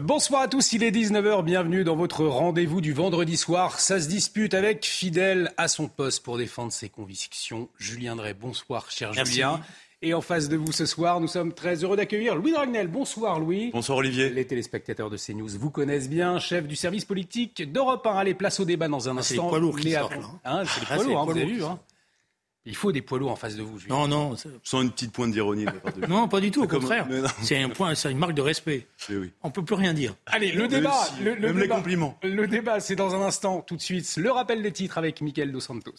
Bonsoir à tous, il est 19h, bienvenue dans votre rendez-vous du vendredi soir. Ça se dispute avec fidèle à son poste pour défendre ses convictions. Julien Drey, bonsoir cher Merci. Julien. Et en face de vous ce soir, nous sommes très heureux d'accueillir Louis Dragnel. Bonsoir Louis. Bonsoir Olivier. Les téléspectateurs de CNews vous connaissent bien, chef du service politique d'Europe 1. Allez, place au débat dans un Ah, c'est instant. les poids lourds qui sortent, là, hein. C'est les Ah, poids c'est lourds, hein, poids vous avez vu. hein. Il faut des poids lourds en face de vous. Non, non, Sans une petite pointe d'ironie de non, pas du tout, au contraire. C'est un point, c'est une marque de respect. Eh oui. On peut plus rien dire. Allez, le débat. si, le, le même les compliments. Le débat, c'est dans un instant, tout de suite. Le rappel des titres avec Mickaël Dos Santos.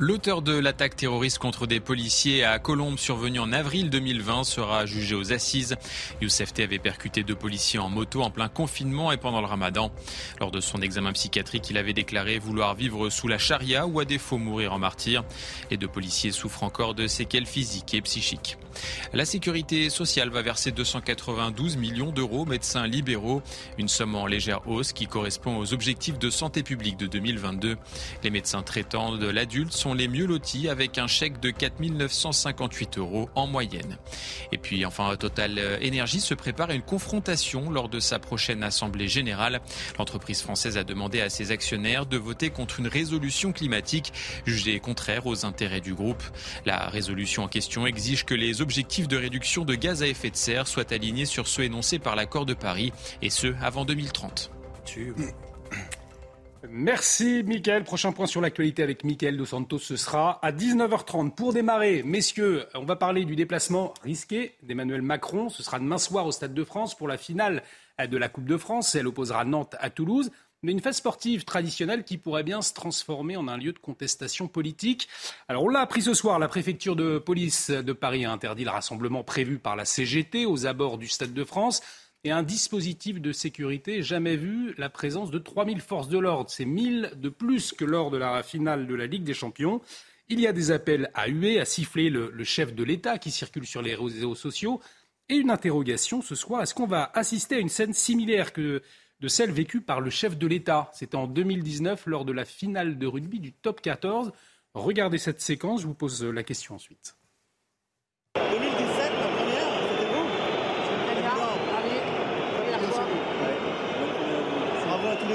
L'auteur de l'attaque terroriste contre des policiers à Colombes survenue en avril 2020 sera jugé aux assises. Youssef T avait percuté deux policiers en moto en plein confinement et pendant le ramadan. Lors de son examen psychiatrique, il avait déclaré vouloir vivre sous la charia ou à défaut mourir en martyr. Les deux policiers souffrent encore de séquelles physiques et psychiques. La sécurité sociale va verser 292 millions d'euros aux médecins libéraux, une somme en légère hausse qui correspond aux objectifs de santé publique de 2022. Les médecins traitants de l'adulte sont les mieux lotis avec un chèque de 4 958 euros en moyenne. Et puis enfin, Total Énergie se prépare à une confrontation lors de sa prochaine assemblée générale. L'entreprise française a demandé à ses actionnaires de voter contre une résolution climatique jugée contraire aux intérêts du groupe. La résolution en question exige que les objectifs de réduction de gaz à effet de serre soient alignés sur ceux énoncés par l'accord de Paris, et ce avant 2030. Merci Mickaël. Prochain point sur l'actualité avec Mickaël Dos Santos, ce sera à 19h30. Pour démarrer, messieurs, on va parler du déplacement risqué d'Emmanuel Macron. Ce sera demain soir au Stade de France pour la finale de la Coupe de France. Elle opposera Nantes à Toulouse. Mais une fête sportive traditionnelle qui pourrait bien se transformer en un lieu de contestation politique. Alors on l'a appris ce soir, la préfecture de police de Paris a interdit le rassemblement prévu par la CGT aux abords du Stade de France et un dispositif de sécurité jamais vu, la présence de 3000 forces de l'ordre. C'est 1000 de plus que lors de la finale de la Ligue des Champions. Il y a des appels à huer, à siffler le, chef de l'État qui circule sur les réseaux sociaux. Et une interrogation ce soir, est-ce qu'on va assister à une scène similaire que de celle vécue par le chef de l'État? C'était en 2019 lors de la finale de rugby du top 14. Regardez cette séquence, je vous pose la question ensuite.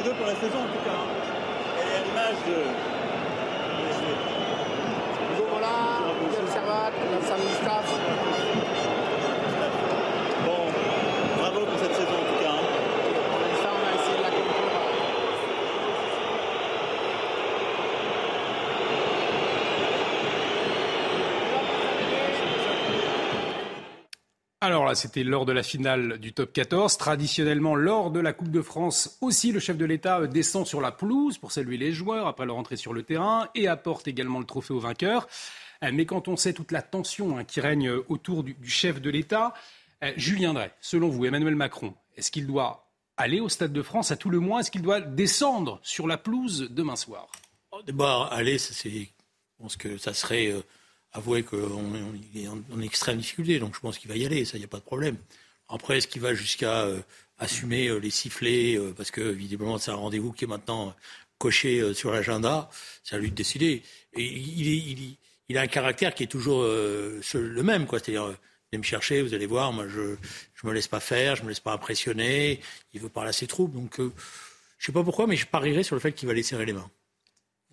pour la saison en tout cas. Hein. Et l'image de Alors là, c'était lors de la finale du top 14. Traditionnellement, lors de la Coupe de France aussi, le chef de l'État euh, descend sur la pelouse pour saluer les joueurs après leur entrée sur le terrain et apporte également le trophée au vainqueur. Euh, Mais quand on sait toute la tension hein, qui règne autour du, chef de l'État, euh, Julien Drey, selon vous, Emmanuel Macron, est-ce qu'il doit aller au Stade de France à tout le moins? Est-ce qu'il doit descendre sur la pelouse demain soir? Allez, ça, c'est, je que ça serait avouer qu'on est en, extrême difficulté, donc je pense qu'il va y aller, ça, il n'y a pas de problème. Après, est-ce qu'il va jusqu'à euh, assumer euh, les sifflets, euh, parce que visiblement c'est un rendez-vous qui est maintenant coché sur l'agenda, c'est à lui de décider. Et il, a un caractère qui est toujours le même, quoi. C'est-à-dire, venez me chercher, vous allez voir, moi je je me laisse pas faire, je me laisse pas impressionner. Il veut parler à ses troupes, donc euh, je sais pas pourquoi, mais je parierais sur le fait qu'il va les serrer les mains.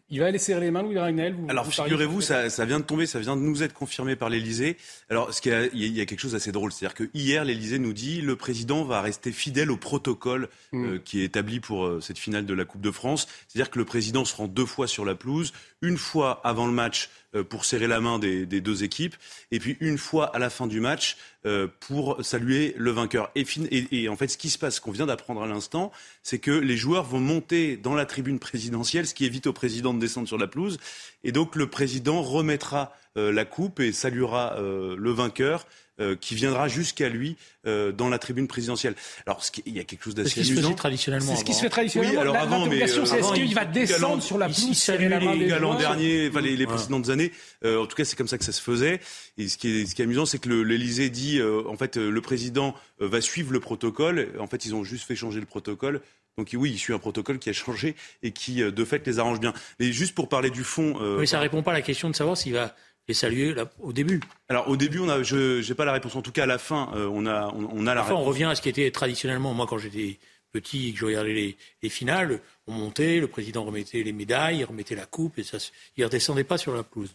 Il va aller serrer les mains, Louis Dragnel Alors, figurez-vous, ça, ça, vient de tomber, ça vient de nous être confirmé par l'Elysée. Alors, ce qu'il il y a quelque chose d'assez drôle, c'est-à-dire que hier, l'Elysée nous dit le président va rester fidèle au protocole mm. euh, qui est établi pour euh, cette finale de la Coupe de France. C'est-à-dire que le président se rend deux fois sur la pelouse, une fois avant le match pour serrer la main des, deux équipes, et puis une fois à la fin du match euh, pour saluer le vainqueur. Et, et, en fait, ce qui se passe, qu'on vient d'apprendre à l'instant, c'est que les joueurs vont monter dans la tribune présidentielle, ce qui évite au président de descendre sur la pelouse, et donc le président remettra euh, la coupe et saluera le vainqueur euh, qui viendra jusqu'à lui euh, dans la tribune présidentielle. Alors, ce qui, il y a quelque chose d'assez amusant. C'est ce qui se fait traditionnellement. C'est ce qui se fait traditionnellement. Oui, alors avant, mais euh, c'est est-ce qu'il va descendre sur la pelouse serrer la main des l'an dernier, enfin, les, les précédentes années. Euh, en tout cas, c'est comme ça que ça se faisait. Et ce qui est, ce qui est amusant, c'est que l'Élysée dit, en fait, le président va suivre le protocole. En fait, ils ont juste fait changer le protocole. Donc oui, il suit un protocole qui a changé et qui, de fait, les arrange bien. Mais juste pour parler du fond... Euh, oui, ça répond pas à la question de savoir s'il va et saluer là, au début. Alors au début, on a, je n'ai pas la réponse. En tout cas, à la fin, euh, on a, on, a la. Enfin, on revient à ce qui était traditionnellement. Moi, quand j'étais petit et que je regardais les, les, finales, on montait, le président remettait les médailles, il remettait la coupe et ça, il redescendait pas sur la pelouse.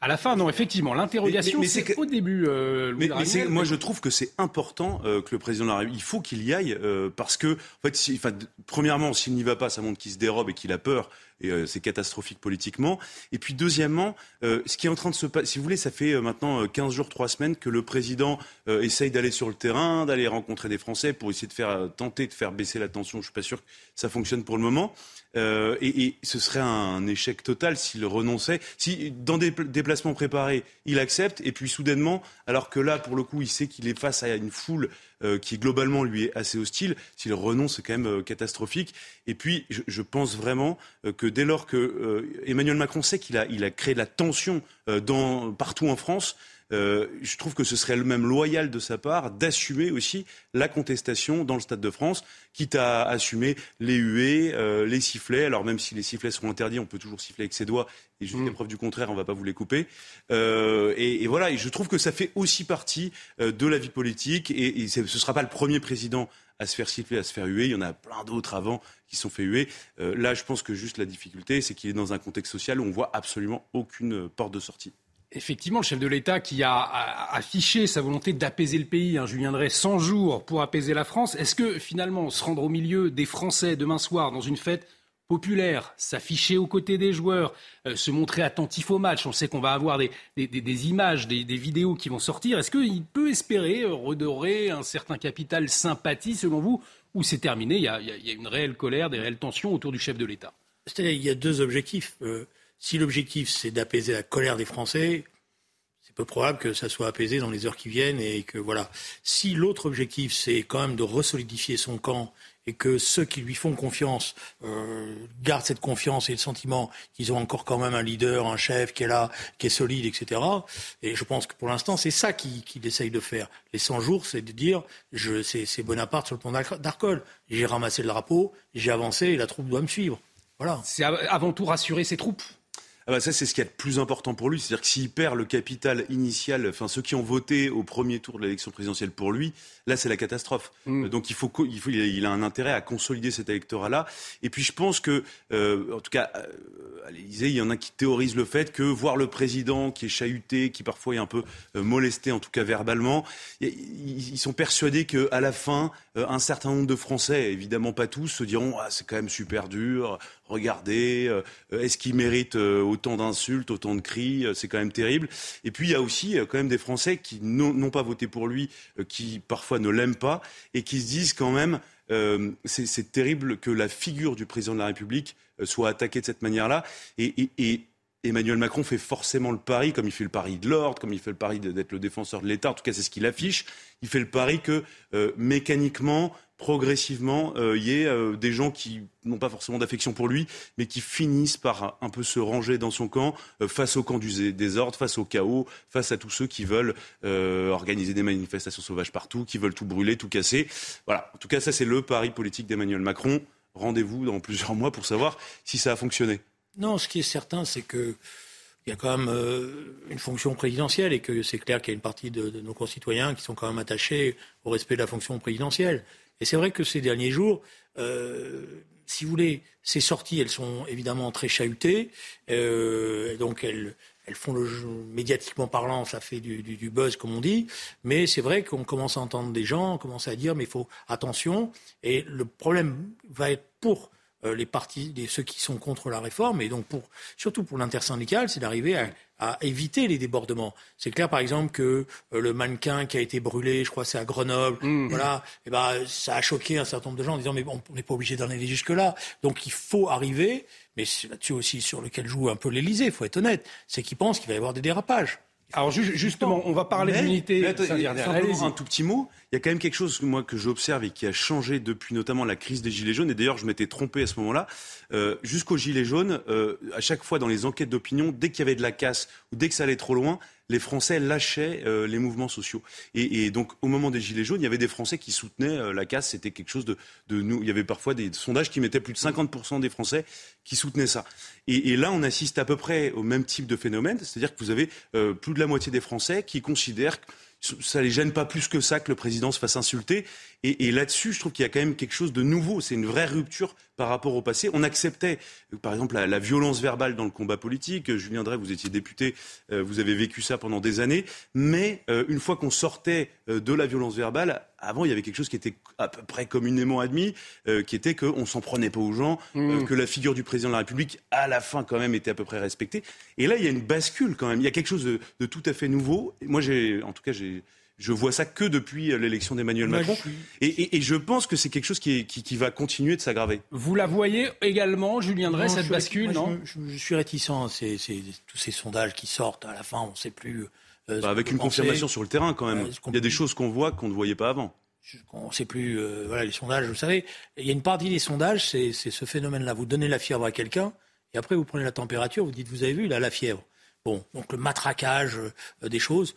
À la fin, non, effectivement, l'interrogation, c'est au début. Euh, mais, moi, je trouve que c'est important euh, que le président de la République, il faut qu'il y aille, euh, parce que, en fait, si, enfin, premièrement, s'il n'y va pas, ça montre qu'il se dérobe et qu'il a peur, et c'est catastrophique politiquement. Et puis, deuxièmement, ce qui est en train de se passer, si vous voulez, ça fait maintenant 15 jours, 3 semaines que le président essaye d'aller sur le terrain, d'aller rencontrer des Français pour essayer de faire, tenter de faire baisser la tension. Je suis pas sûr que ça fonctionne pour le moment. Euh, et, ce serait un échec total s'il renonçait. Si dans des déplacements préparés, il accepte, et puis soudainement, alors que là, pour le coup, il sait qu'il est face à une foule euh, qui globalement lui est assez hostile, s'il renonce, c'est quand même euh, catastrophique. Et puis, je, pense vraiment que dès lors que Emmanuel Macron sait qu'il a, créé de la tension partout en France, euh, je trouve que ce serait le même loyal de sa part d'assumer aussi la contestation dans le Stade de France, quitte à assumer les huées, euh, les sifflets. Alors même si les sifflets seront interdits, on peut toujours siffler avec ses doigts. Et jusqu'à mmh. preuve du contraire, on ne va pas vous les couper. Euh, et, et, voilà, et je trouve que ça fait aussi partie de la vie politique. Et, et ce ne sera pas le premier président à se faire siffler, à se faire huer. Il y en a plein d'autres avant qui sont fait huer. Euh, là, je pense que juste la difficulté, c'est qu'il est dans un contexte social où on voit absolument aucune porte de sortie. Effectivement, le chef de l'État qui a affiché sa volonté d'apaiser le pays, hein, Julien Drey, 100 jours pour apaiser la France, est-ce que finalement se rendre au milieu des Français demain soir dans une fête populaire, s'afficher aux côtés des joueurs, euh, se montrer attentif au match, on sait qu'on va avoir des, images, des, vidéos qui vont sortir, est-ce qu'il peut espérer redorer un certain capital sympathie selon vous ou c'est terminé, il y, a, une réelle colère, des réelles tensions autour du chef de l'État? C'est-à-dire il y a deux objectifs. Euh, si l'objectif c'est d'apaiser la colère des Français, c'est peu probable que ça soit apaisé dans les heures qui viennent et que voilà. Si l'autre objectif c'est quand même de resolidifier son camp et que ceux qui lui font confiance euh, gardent cette confiance et le sentiment qu'ils ont encore quand même un leader, un chef qui est là, qui est solide, etc. Et je pense que pour l'instant, c'est ça qu'il essaye de faire. Les 100 jours, c'est de dire, c'est Bonaparte sur le pont d'Arcole. J'ai ramassé le drapeau, j'ai avancé et la troupe doit me suivre. Voilà. C'est avant tout rassurer ses troupes. Ah bah ça, c'est ce qui est le plus important pour lui. C'est-à-dire que s'il perd le capital initial, enfin ceux qui ont voté au premier tour de l'élection présidentielle pour lui, là, c'est la catastrophe. Mm. Euh, donc il faut, il faut, il a un intérêt à consolider cet électorat-là. Et puis je pense que, euh, en tout cas, euh, à l'Élysée, il y en a qui théorisent le fait que voir le président qui est chahuté, qui parfois est un peu molesté, en tout cas verbalement, ils, sont persuadés qu'à la fin, un certain nombre de Français, évidemment pas tous, se diront ah, c'est quand même super dur. Regardez, est-ce qu'il mérite autant d'insultes, autant de cris, euh, c'est quand même terrible. Et puis il y a aussi euh, quand même des Français qui n'ont pas voté pour lui, euh, qui parfois ne l'aiment pas et qui se disent quand même c'est terrible que la figure du président de la République soit attaquée de cette manière-là. Et, Emmanuel Macron fait forcément le pari, comme il fait le pari de l'ordre, comme il fait le pari d'être le défenseur de l'État, en tout cas c'est ce qu'il affiche, il fait le pari que mécaniquement, progressivement, il euh, y ait euh, des gens qui n'ont pas forcément d'affection pour lui, mais qui finissent par un peu se ranger dans son camp euh, face au camp du désordre, face au chaos, face à tous ceux qui veulent organiser des manifestations sauvages partout, qui veulent tout brûler, tout casser. Voilà. En tout cas, ça c'est le pari politique d'Emmanuel Macron. Rendez-vous dans plusieurs mois pour savoir si ça a fonctionné. Non, ce qui est certain, c'est que il y a quand même une fonction présidentielle et que c'est clair qu'il y a une partie de, nos concitoyens qui sont quand même attachés au respect de la fonction présidentielle. Et c'est vrai que ces derniers jours, euh, si vous voulez, ces sorties, elles sont évidemment très chahutées. Euh, donc elles, font le jeu, médiatiquement parlant, ça fait du, du, buzz comme on dit, mais c'est vrai qu'on commence à entendre des gens, on commence à dire mais il faut attention, et le problème va être pour euh, les partis, ceux qui sont contre la réforme, et donc pour, surtout pour l'intersyndical, c'est d'arriver à, à, éviter les débordements. C'est clair, par exemple, que euh, le mannequin qui a été brûlé, je crois c'est à Grenoble, mmh. voilà, et eh ben, ça a choqué un certain nombre de gens en disant mais on n'est pas obligé d'en aller jusque-là. Donc il faut arriver, mais c'est là-dessus aussi sur lequel joue un peu l'Élysée, il faut être honnête, c'est qu'ils pensent qu'il va y avoir des dérapages. Alors justement, on va parler d'unité. Un tout petit mot. Il y a quand même quelque chose moi que j'observe et qui a changé depuis notamment la crise des gilets jaunes. Et d'ailleurs, je m'étais trompé à ce moment-là. Euh, Jusqu'aux gilets jaunes, euh, à chaque fois dans les enquêtes d'opinion, dès qu'il y avait de la casse ou dès que ça allait trop loin, les Français lâchaient euh, les mouvements sociaux. Et, et, donc, au moment des Gilets jaunes, il y avait des Français qui soutenaient euh, la casse. C'était quelque chose de, de, nous. Il y avait parfois des sondages qui mettaient plus de 50% des Français qui soutenaient ça. Et, et, là, on assiste à peu près au même type de phénomène. C'est-à-dire que vous avez euh, plus de la moitié des Français qui considèrent ça les gêne pas plus que ça que le président se fasse insulter. Et, et là-dessus, je trouve qu'il y a quand même quelque chose de nouveau. C'est une vraie rupture par rapport au passé. On acceptait, par exemple, la, la violence verbale dans le combat politique. Julien Drey, vous étiez député, euh, vous avez vécu ça pendant des années. Mais euh, une fois qu'on sortait euh, de la violence verbale, avant, il y avait quelque chose qui était à peu près communément admis, qui était qu'on s'en prenait pas aux gens, mmh. que la figure du président de la République, à la fin, quand même, était à peu près respectée. Et là, il y a une bascule quand même. Il y a quelque chose de, de tout à fait nouveau. Moi, j'ai, en tout cas, j'ai je vois ça que depuis euh, l'élection d'Emmanuel Macron. Et, je pense que c'est quelque chose qui, va continuer de s'aggraver. Vous la voyez également, Julien Drey, cette bascule, non je, suis réticent. C'est, tous ces sondages qui sortent à la fin, on ne sait plus. Euh, bah, avec une confirmation sur le terrain, quand même. il y a des choses qu'on voit qu'on ne voyait pas avant. On ne sait plus. Euh, voilà, les sondages, vous savez, il y a une partie des sondages, c'est, ce phénomène-là. Vous donnez la fièvre à quelqu'un, et après vous prenez la température, vous dites, vous avez vu, il a la fièvre. Bon, donc le matraquage des choses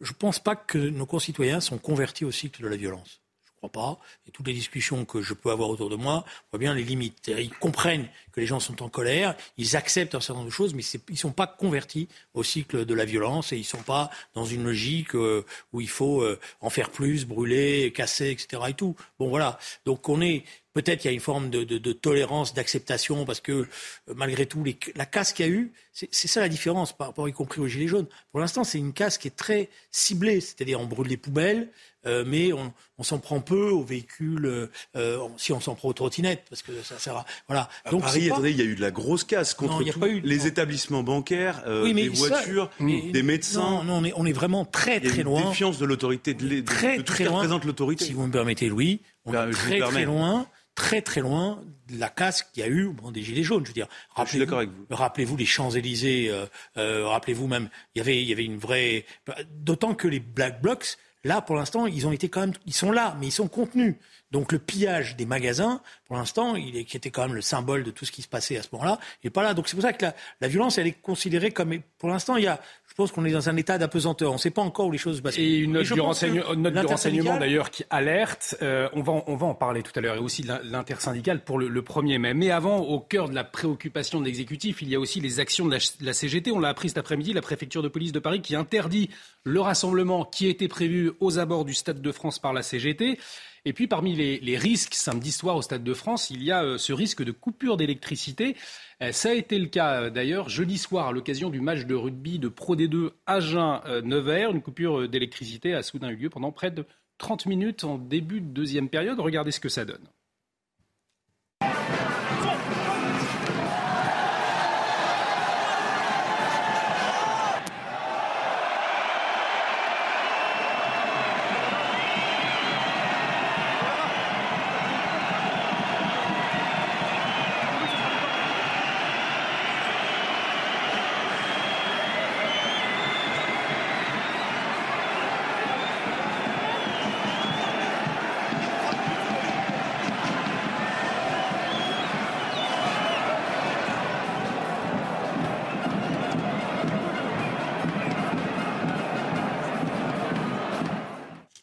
je ne pense pas que nos concitoyens sont convertis au cycle de la violence. Je ne crois pas. Et toutes les discussions que je peux avoir autour de moi voient bien les limites. Ils comprennent que les gens sont en colère, ils acceptent un certain nombre de choses, mais ils ne sont pas convertis au cycle de la violence et ils ne sont pas dans une logique euh, où il faut euh, en faire plus, brûler, casser, etc. Et tout. Bon, voilà. Donc on est Peut-être qu'il y a une forme de, de, de tolérance, d'acceptation, parce que euh, malgré tout, les, la casse qu'il y a eu, c'est ça la différence par rapport y compris aux Gilets jaunes. Pour l'instant, c'est une casse qui est très ciblée, c'est-à-dire on brûle les poubelles, euh, mais on, on s'en prend peu aux véhicules, euh, si on s'en prend aux trottinettes, parce que ça sert à... Voilà. Donc, Paris, attendez, il y a eu de la grosse casse contre non, eu, les établissements bancaires, euh, les voitures, des médecins. Non, non on, est, on est vraiment très, très loin. Défiance de l'autorité, de, de, très, de, très loin. représente l'autorité. Si vous me permettez, Louis, on est très, très loin très très loin de la casse qu'il y a eu au moment des Gilets jaunes. Je veux dire, ah, rappelez-vous, rappelez-vous les Champs-Élysées, euh, euh, rappelez-vous même, il y avait, il y avait une vraie... D'autant que les Black Blocs, là, pour l'instant, ils ont été quand même... Ils sont là, mais ils sont contenus. Donc le pillage des magasins, pour l'instant, il est, qui était quand même le symbole de tout ce qui se passait à ce moment-là, il n'est pas là. Donc c'est pour ça que la, la, violence, elle est considérée comme... Pour l'instant, il y a pense qu'on est dans un état d'apesanteur. On ne sait pas encore où les choses basculent. Et une note, du, renseignement d'ailleurs qui alerte. Euh, on, va, on va en parler tout à l'heure et aussi de l'intersyndicale pour le, le, 1er mai. Mais avant, au cœur de la préoccupation de l'exécutif, il y a aussi les actions de la, CGT. On l'a appris cet après-midi, la préfecture de police de Paris qui interdit le rassemblement qui était prévu aux abords du Stade de France par la CGT. Et puis parmi les, risques samedi soir au Stade de France, il y a euh, ce risque de coupure d'électricité. Euh, ça a été le cas euh, d'ailleurs jeudi soir à l'occasion du match de rugby de Pro D2 Agen-Nevers. Une coupure d'électricité a soudain eu lieu pendant près de 30 minutes en début de deuxième période. Regardez ce que ça donne.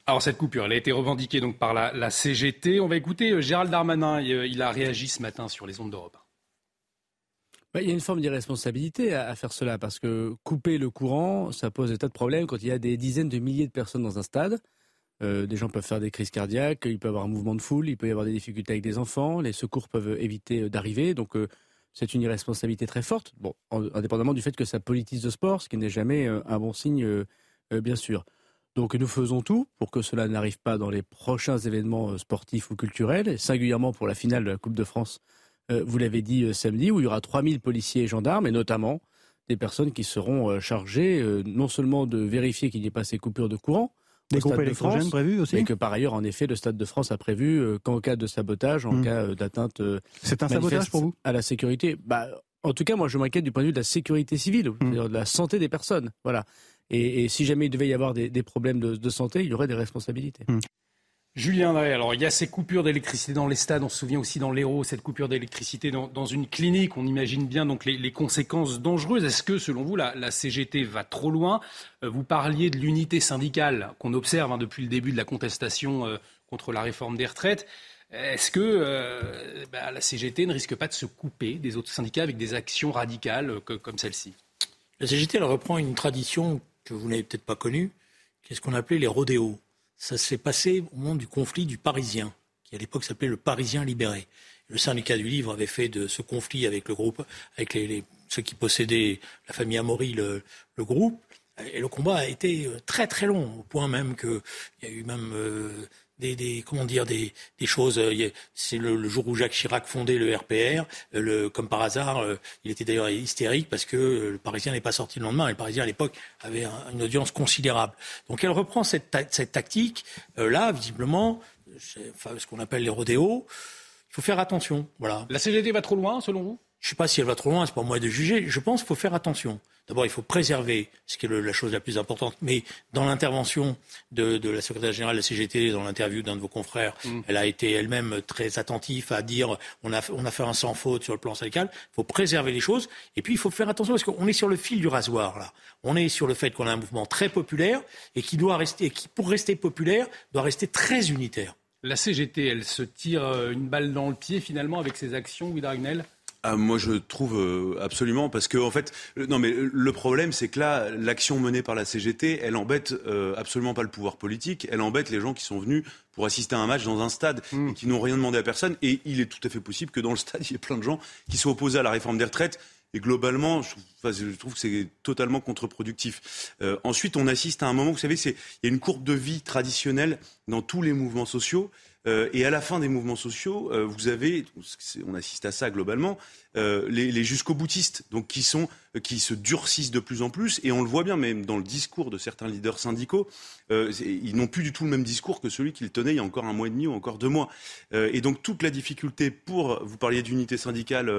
Alors cette coupure, elle a été revendiquée donc par la, CGT. On va écouter euh, Gérald Darmanin. Euh, il a réagi ce matin sur les ondes d'Europe. Bah, il y a une forme d'irresponsabilité à, faire cela parce que couper le courant, ça pose des tas de problèmes quand il y a des dizaines de milliers de personnes dans un stade. des gens peuvent faire des crises cardiaques, il peut y avoir un mouvement de foule, il peut y avoir des difficultés avec des enfants, les secours peuvent éviter d'arriver. Donc c'est une irresponsabilité très forte, bon, indépendamment du fait que ça politise le sport, ce qui n'est jamais un bon signe, bien sûr. Donc nous faisons tout pour que cela n'arrive pas dans les prochains événements sportifs ou culturels, et singulièrement pour la finale de la Coupe de France, vous l'avez dit samedi, où il y aura 3000 policiers et gendarmes, et notamment des personnes qui seront euh, chargées euh, non seulement de vérifier qu'il n'y ait pas ces coupures de courant, des groupes électrogènes prévus aussi Mais que par ailleurs, en effet, le Stade de France a prévu euh, qu'en cas de sabotage, en hmm. cas d'atteinte C'est un sabotage pour vous? à la sécurité, bah, en tout cas, moi, je m'inquiète du point de vue de la sécurité civile, hmm. de la santé des personnes. Voilà. Et, si jamais il devait y avoir des, problèmes de, santé, il y aurait des responsabilités. Hmm. Julien alors il y a ces coupures d'électricité dans les stades, on se souvient aussi dans l'Hérault, cette coupure d'électricité dans, une clinique, on imagine bien donc les, conséquences dangereuses. Est-ce que selon vous la, CGT va trop loin? Euh, Vous parliez de l'unité syndicale qu'on observe hein, depuis le début de la contestation euh, contre la réforme des retraites. Est-ce que euh, bah, la CGT ne risque pas de se couper des autres syndicats avec des actions radicales comme celle-ci? La CGT elle reprend une tradition que vous n'avez peut-être pas connue, qui est ce qu'on appelait les rodéos ça s'est passé au moment du conflit du Parisien, qui à l'époque s'appelait le Parisien libéré. Le syndicat du livre avait fait de ce conflit avec le groupe, avec ceux qui possédaient la famille Amaury, le, groupe. Et le combat a été très très long, au point même qu'il y a eu même euh, des, comment dire des, des choses. Euh, c'est le, jour où Jacques Chirac fondait le RPR. Euh, le, comme par hasard, euh, il était d'ailleurs hystérique parce que le Parisien n'est pas sorti le lendemain. Et le Parisien à l'époque avait une audience considérable. Donc elle reprend cette, cette tactique là, visiblement, enfin, ce qu'on appelle les rodéos. Il faut faire attention. Voilà. La CGT va trop loin, selon vous? Je ne sais pas si elle va trop loin. C'est pas moi de juger. Je pense qu'il faut faire attention. D'abord, il faut préserver, ce qui est la chose la plus importante. Mais dans l'intervention de, la secrétaire générale de la CGT, dans l'interview d'un de vos confrères, mm. elle a été elle-même très attentive à dire on a, on a fait un sans faute sur le plan syndical. Il faut préserver les choses. Et puis, il faut faire attention parce qu'on est sur le fil du rasoir, là. On est sur le fait qu'on a un mouvement très populaire et qui doit rester, qui, pour rester populaire, doit rester très unitaire. La CGT, elle se tire euh, une balle dans le pied finalement avec ses actions, Guy ah, moi, je trouve euh, absolument parce que en fait, non, mais le problème, c'est que là, l'action menée par la CGT, elle embête euh, absolument pas le pouvoir politique, elle embête les gens qui sont venus pour assister à un match dans un stade mm. et qui n'ont rien demandé à personne. Et il est tout à fait possible que dans le stade, il y ait plein de gens qui soient opposés à la réforme des retraites. Et globalement, je, trouve que c'est totalement contre-productif. Euh, ensuite, on assiste à un moment, vous savez, il y a une courbe de vie traditionnelle dans tous les mouvements sociaux. Euh, et à la fin des mouvements sociaux, euh, vous avez, on assiste à ça globalement, euh, les, jusqu'au boutistes, donc qui sont, qui se durcissent de plus en plus, et on le voit bien même dans le discours de certains leaders syndicaux, ils n'ont plus du tout le même discours que celui qu'ils tenaient il y a encore un mois et demi ou encore deux mois. et donc toute la difficulté pour, vous parliez d'unité syndicale,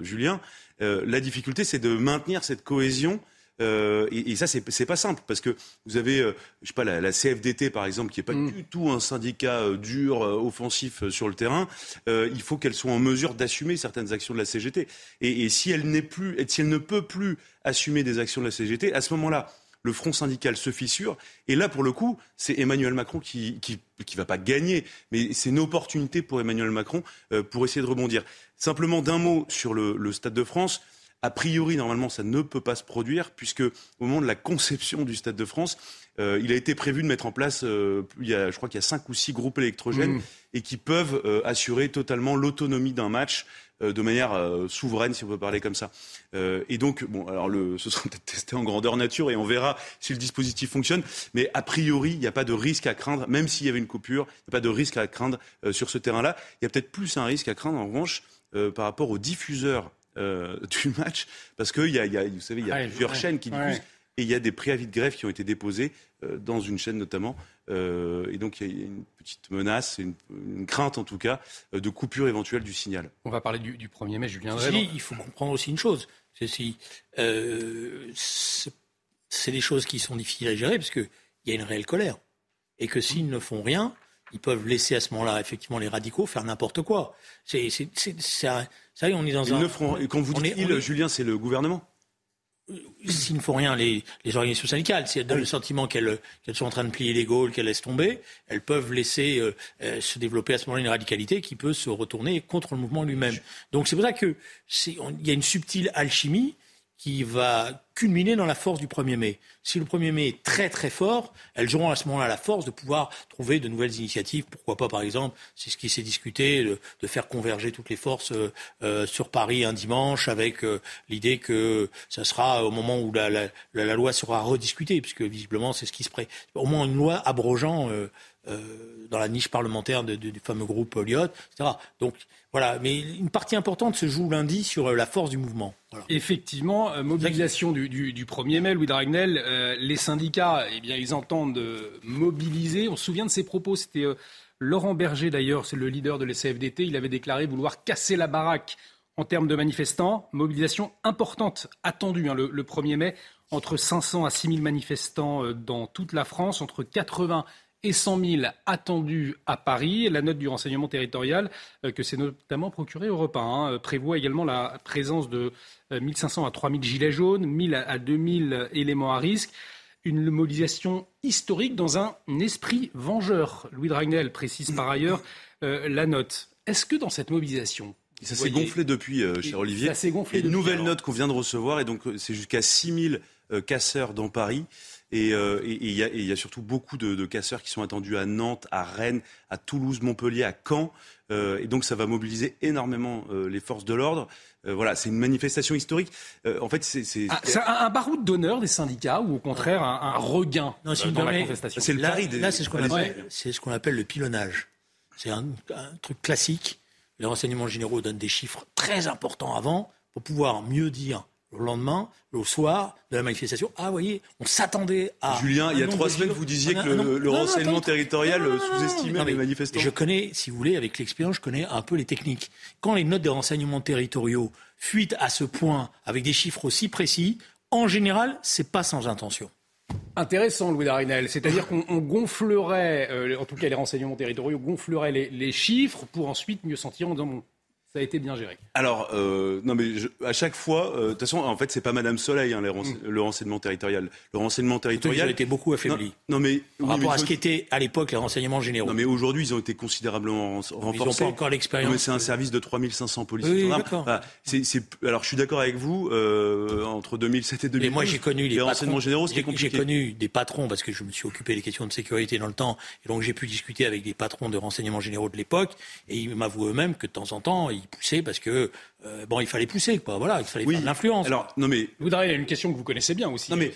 Julien, la difficulté c'est de maintenir cette cohésion euh, et, ça, c'est pas simple parce que vous avez, euh, je sais pas, la, CFDT par exemple, qui n'est pas mm. du tout un syndicat euh, dur, offensif sur le terrain. il faut qu'elle soit en mesure d'assumer certaines actions de la CGT. Et, si elle n'est plus, et si elle ne peut plus assumer des actions de la CGT, à ce moment-là, le front syndical se fissure. Et là, pour le coup, c'est Emmanuel Macron qui, qui, va pas gagner, mais c'est une opportunité pour Emmanuel Macron pour essayer de rebondir. Simplement d'un mot sur le Stade de France. A priori, normalement, ça ne peut pas se produire, puisque au moment de la conception du Stade de France, euh, il a été prévu de mettre en place, euh, il y a, je crois qu'il y a cinq ou six groupes électrogènes, mmh. et qui peuvent euh, assurer totalement l'autonomie d'un match de manière souveraine, si on peut parler comme ça. et donc, bon, alors le, ce sera peut-être testé en grandeur nature et on verra si le dispositif fonctionne. Mais a priori, il n'y a pas de risque à craindre, même s'il y avait une coupure, il n'y a pas de risque à craindre sur ce terrain-là. Il y a peut-être plus un risque à craindre, en revanche, par rapport aux diffuseurs euh, du match, parce qu'il y a, y a, vous savez, il y a plusieurs chaînes qui diffusent. Et il y a des préavis de grève qui ont été déposés euh, dans une chaîne notamment. Euh, et donc il y a une petite menace, une, une crainte en tout cas, de coupure éventuelle du signal. On va parler du, du 1er mai, Julien si, Il faut comprendre aussi une chose. C'est si, c'est des choses qui sont difficiles à gérer parce qu'il y a une réelle colère. Et que s'ils ne font rien, ils peuvent laisser à ce moment-là, effectivement, les radicaux faire n'importe quoi. C'est, ça y est, on est dans ils un. Ne feront, et quand vous dites ils, Julien, c'est le gouvernement euh, S'ils ne font rien, les, les organisations syndicales, si elles donnent le sentiment qu'elles, sont en train de plier les Gaules, qu'elles laissent tomber, elles peuvent laisser euh, euh, se développer à ce moment-là une radicalité qui peut se retourner contre le mouvement lui-même. Donc c'est pour ça que il y a une subtile alchimie qui va culminer dans la force du 1er mai. Si le 1er mai est très très fort, elles auront à ce moment-là la force de pouvoir trouver de nouvelles initiatives. Pourquoi pas, par exemple, c'est ce qui s'est discuté, de, faire converger toutes les forces euh, euh, sur Paris un dimanche, avec euh, l'idée que ça sera au moment où la, loi sera rediscutée, puisque visiblement c'est ce qui se prête. Au moins une loi abrogeant dans la niche parlementaire du fameux groupe Lyot, etc. Donc voilà, mais une partie importante se joue lundi sur euh, la force du mouvement. Effectivement, euh, mobilisation du, du, 1er mai, Louis Dragnel, euh, les syndicats, eh bien, ils entendent mobiliser. On se souvient de ses propos, c'était Laurent Berger d'ailleurs, c'est le leader de l'SFDT, il avait déclaré vouloir casser la baraque en termes de manifestants. Mobilisation importante attendue hein, le, le, 1er mai, entre 500 à 6 000 manifestants dans toute la France, entre 80 et 100 000 attendus à Paris. La note du renseignement territorial, euh, que c'est notamment procuré Europe 1, hein, prévoit également la présence de 1500 euh, à 3000 gilets jaunes, 1000 à 2000 éléments à risque. Une mobilisation historique dans un esprit vengeur. Louis Dragnel précise par ailleurs euh, la note. Est-ce que dans cette mobilisation, ça s'est gonflé depuis, cher Olivier. Ça s'est gonflé. une nouvelle note qu'on vient de recevoir, et donc c'est jusqu'à 6000 casseurs dans Paris. Euh, et il y, a surtout beaucoup de, casseurs qui sont attendus à Nantes, à Rennes, à Toulouse, Montpellier, à Caen. Euh, et donc ça va mobiliser énormément euh, les forces de l'ordre. voilà, c'est une manifestation historique. en fait, c'est ah, un, baroud d'honneur des syndicats ou au contraire un, regain dans la contestation. C'est le là, Là, c'est ce qu'on appelle, ce appelle, le pilonnage. C'est un, un truc classique. Les renseignements généraux donnent des chiffres très importants avant pour pouvoir mieux dire le lendemain, le soir de la manifestation. Ah, vous voyez, on s'attendait à. Julien, il y a trois semaines, vous disiez que le, renseignement territorial sous-estimait les manifestants. Je connais, si vous voulez, avec l'expérience, je connais un peu les techniques. Quand les notes des renseignements territoriaux fuitent à ce point, avec des chiffres aussi précis, en général, c'est pas sans intention. Intéressant, Louis Darinel. C'est-à-dire qu'on gonflerait, euh, en tout cas les renseignements territoriaux gonfleraient les, chiffres pour ensuite mieux sentir en disant ça a été bien géré. Alors, euh, non, mais à chaque fois, euh, de toute façon, en fait, c'est pas Madame Soleil, hein, mm. le renseignement territorial. Le renseignement territorial. Ils ont été beaucoup affaiblis. Non, mais. Par rapport à ce qui était à l'époque les renseignements généraux. Non, mais aujourd'hui, ils ont été considérablement renforcés. Ils n'ont pas encore l'expérience. Mais c'est un service de 3500 policiers. Oui, c'est, alors, je suis d'accord avec vous, euh, entre 2007 et 2012. Mais moi, j'ai connu les, renseignements généraux, c'était compliqué. J'ai connu des patrons, parce que je me suis occupé des questions de sécurité dans le temps, et donc j'ai pu discuter avec des patrons de renseignements généraux de l'époque, et ils m'avouent eux-mêmes que de temps en temps, ils poussaient parce que euh, bon, il fallait pousser, quoi. Voilà, il fallait faire de l'influence. Alors, non mais vous il y a une question que vous connaissez bien aussi. Non mais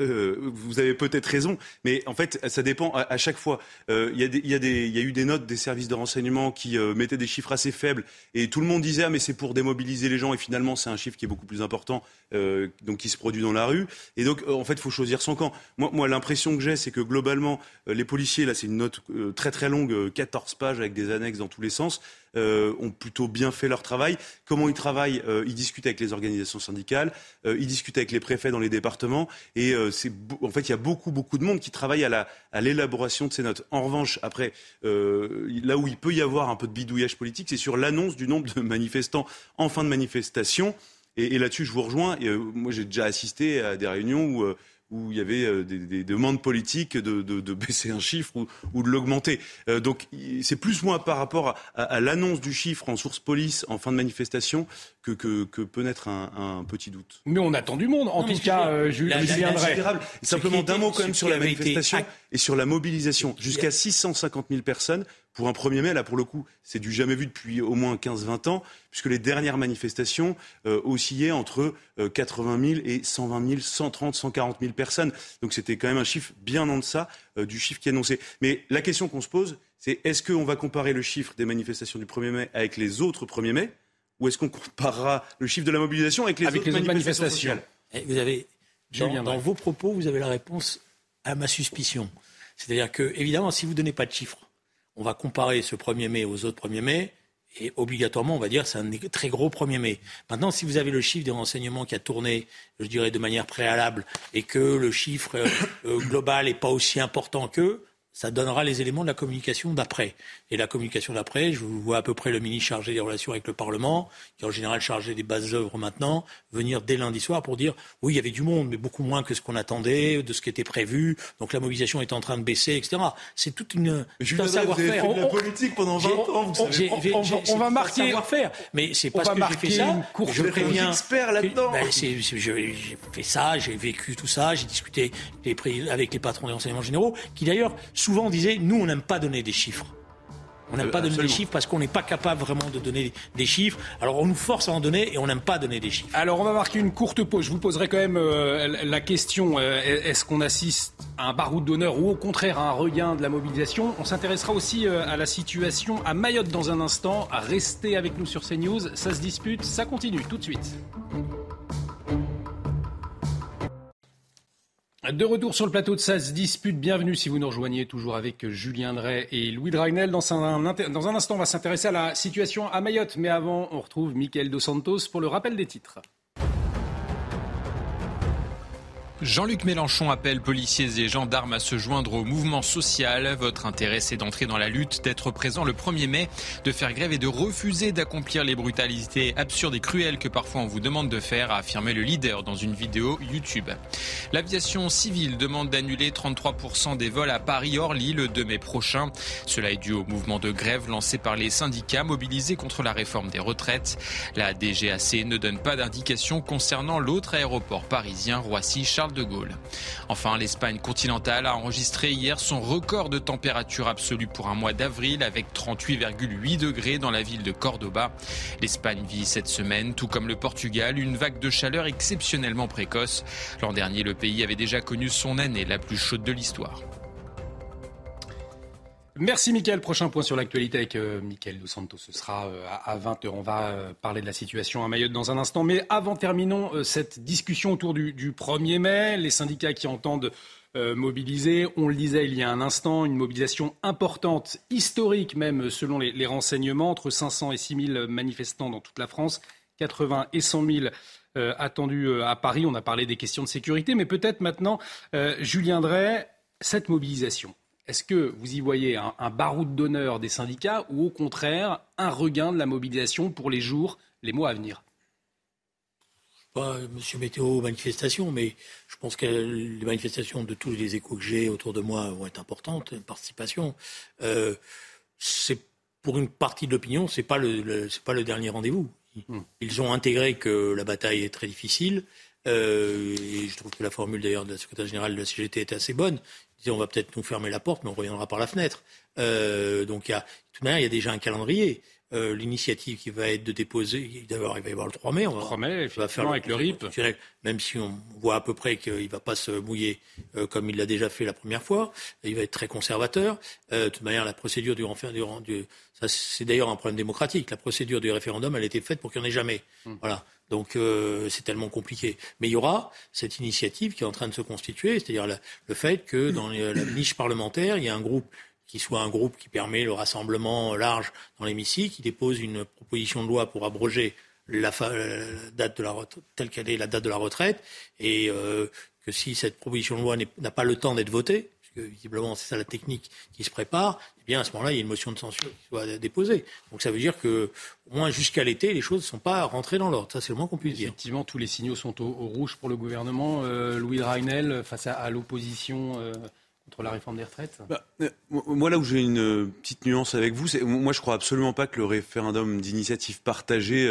euh, vous avez peut-être raison, mais en fait, ça dépend à, chaque fois. Euh, il y, y, y, a eu des notes des services de renseignement qui mettaient des chiffres assez faibles, et tout le monde disait ah mais c'est pour démobiliser les gens, et finalement c'est un chiffre qui est beaucoup plus important, donc qui se produit dans la rue. Et donc en fait, il faut choisir son camp. Moi, moi l'impression que j'ai, c'est que globalement, les policiers, là, c'est une note très très longue, 14 pages avec des annexes dans tous les sens. Euh, ont plutôt bien fait leur travail. Comment ils travaillent euh, Ils discutent avec les organisations syndicales, euh, ils discutent avec les préfets dans les départements. Et c'est en fait, il y a beaucoup, beaucoup de monde qui travaille à l'élaboration de ces notes. En revanche, après, là où il peut y avoir un peu de bidouillage politique, c'est sur l'annonce du nombre de manifestants en fin de manifestation. Et, là-dessus, je vous rejoins. Et, moi, j'ai déjà assisté à des réunions où où il y avait euh, des, demandes politiques de, baisser un chiffre ou, de l'augmenter. Euh, donc c'est plus moi par rapport à, l'annonce du chiffre en source police en fin de manifestation que, peut naître un, petit doute. Mais on attend du monde, en tout cas, euh, Julien Simplement d'un mot quand même sur la manifestation et sur la mobilisation. Jusqu'à 650 000 personnes pour un 1er mai, là pour le coup, c'est du jamais vu depuis au moins 15-20 ans, puisque les dernières manifestations euh, oscillaient entre 80 euh, 000 et 120 000, 130, 140 000 personnes. Donc c'était quand même un chiffre bien en deçà euh, du chiffre qui est annoncé. Mais la question qu'on se pose, c'est est-ce qu'on va comparer le chiffre des manifestations du 1er mai avec les autres 1er mai ou est-ce qu'on comparera le chiffre de la mobilisation avec les, autres, manifestations, eh, Vous avez, dans, dans vos propos, vous avez la réponse à ma suspicion. C'est-à-dire que, évidemment, si vous ne donnez pas de chiffres, on va comparer ce 1er mai aux autres 1er mai, et obligatoirement, on va dire c'est un très gros 1er mai. Maintenant, si vous avez le chiffre des renseignements qui a tourné, je dirais, de manière préalable, et que le chiffre euh, euh, global n'est pas aussi important qu'eux, ça donnera les éléments de la communication d'après. Et la communication d'après, je vois à peu près le ministre chargé des relations avec le Parlement, qui est en général chargé des bases œuvres maintenant, venir dès lundi soir pour dire oui, il y avait du monde, mais beaucoup moins que ce qu'on attendait, de ce qui était prévu. Donc la mobilisation est en train de baisser, etc. C'est toute une un savoir-faire. la politique pendant 20 ans, vous savez. On, va marquer savoir-faire, mais c'est parce que j'ai fait ça. Je préviens. expert là-dedans. Ben, j'ai fait ça, j'ai vécu tout ça, j'ai discuté avec les patrons des renseignements généraux, qui d'ailleurs souvent disait nous, on n'aime pas donner des chiffres. On n'aime pas donner des chiffres parce qu'on n'est pas capable vraiment de donner des chiffres. Alors on nous force à en donner et on n'aime pas donner des chiffres. Alors on va marquer une courte pause. Je vous poserai quand même euh, la question euh, est-ce qu'on assiste à un baroud d'honneur ou au contraire à un regain de la mobilisation? On s'intéressera aussi euh, à la situation à Mayotte dans un instant. Restez avec nous sur CNews. Ça se dispute, ça continue tout de suite. De retour sur le plateau de Ça dispute, bienvenue si vous nous rejoignez toujours avec Julien Drey et Louis Dragnel. Dans un, instant, on va s'intéresser à la situation à Mayotte, mais avant, on retrouve Michael Dos Santos pour le rappel des titres. Jean-Luc Mélenchon appelle policiers et gendarmes à se joindre au mouvement social. Votre intérêt, c'est d'entrer dans la lutte, d'être présent le 1er mai, de faire grève et de refuser d'accomplir les brutalités absurdes et cruelles que parfois on vous demande de faire, a affirmé le leader dans une vidéo YouTube. L'aviation civile demande d'annuler 33% des vols à Paris-Orly le 2 mai prochain. Cela est dû au mouvement de grève lancé par les syndicats mobilisés contre la réforme des retraites. La DGAC ne donne pas d'indication concernant l'autre aéroport parisien Roissy-Charles Enfin, l'Espagne continentale a enregistré hier son record de température absolue pour un mois d'avril avec 38,8 degrés dans la ville de Cordoba. L'Espagne vit cette semaine, tout comme le Portugal, une vague de chaleur exceptionnellement précoce. L'an dernier, le pays avait déjà connu son année la plus chaude de l'histoire. Merci Mickaël. Prochain point sur l'actualité avec euh, Mickaël Dos Santos. Ce sera euh, à 20h. On va euh, parler de la situation à Mayotte dans un instant. Mais avant, terminons cette discussion autour du, 1er mai. Les syndicats qui entendent mobiliser, on le disait il y a un instant, une mobilisation importante, historique même selon les, les renseignements, entre 500 et 6 000 manifestants dans toute la France, 80 et 100 000 attendus à Paris. On a parlé des questions de sécurité, mais peut-être maintenant, Julien Drey, cette mobilisation est-ce que vous y voyez un, baroud d'honneur des syndicats ou au contraire un regain de la mobilisation pour les jours, les mois à venir? Pas Monsieur Météo manifestation, mais je pense que les manifestations de tous les échos que j'ai autour de moi vont être importantes, une participation. Euh, c'est pour une partie de l'opinion, c'est pas le, pas le dernier rendez-vous. Hmm. Ils ont intégré que la bataille est très difficile. Euh, et je trouve que la formule d'ailleurs de la secrétaire générale de la CGT était assez bonne on va peut-être nous fermer la porte, mais on reviendra par la fenêtre. Euh, donc, il y a, de toute manière, il y a déjà un calendrier. Euh, l'initiative qui va être de déposer, d'abord, il va y avoir le 3 mai. On va, 3 mai, va faire avec le RIP. Même si on voit à peu près qu'il ne va pas se mouiller euh, comme il l'a déjà fait la première fois. Il va être très conservateur. de toute manière, la procédure du, du ça, c'est d'ailleurs un problème démocratique. La procédure du référendum, elle a été faite pour qu'il n'y en ait jamais. Hum. Voilà. Donc euh, c'est tellement compliqué. Mais il y aura cette initiative qui est en train de se constituer, c'est-à-dire le fait que dans la niche parlementaire, il y a un groupe qui soit un groupe qui permet le rassemblement large dans l'hémicycle, qui dépose une proposition de loi pour abroger la, date de la telle qu'elle est la date de la retraite, et euh, que si cette proposition de loi n'a pas le temps d'être votée, puisque visiblement c'est ça la technique qui se prépare, eh bien à ce moment-là, il y a une motion de censure qui soit déposée. Donc ça veut dire que, au moins jusqu'à l'été, les choses ne sont pas rentrées dans l'ordre. Ça, c'est le moins qu'on puisse dire. Effectivement, tous les signaux sont au, rouge pour le gouvernement. Euh, Louis Dragnel, face à, l'opposition. Euh, contre la réforme des retraites bah, euh, Moi, là où j'ai une petite nuance avec vous, c'est moi, je crois absolument pas que le référendum d'initiative partagée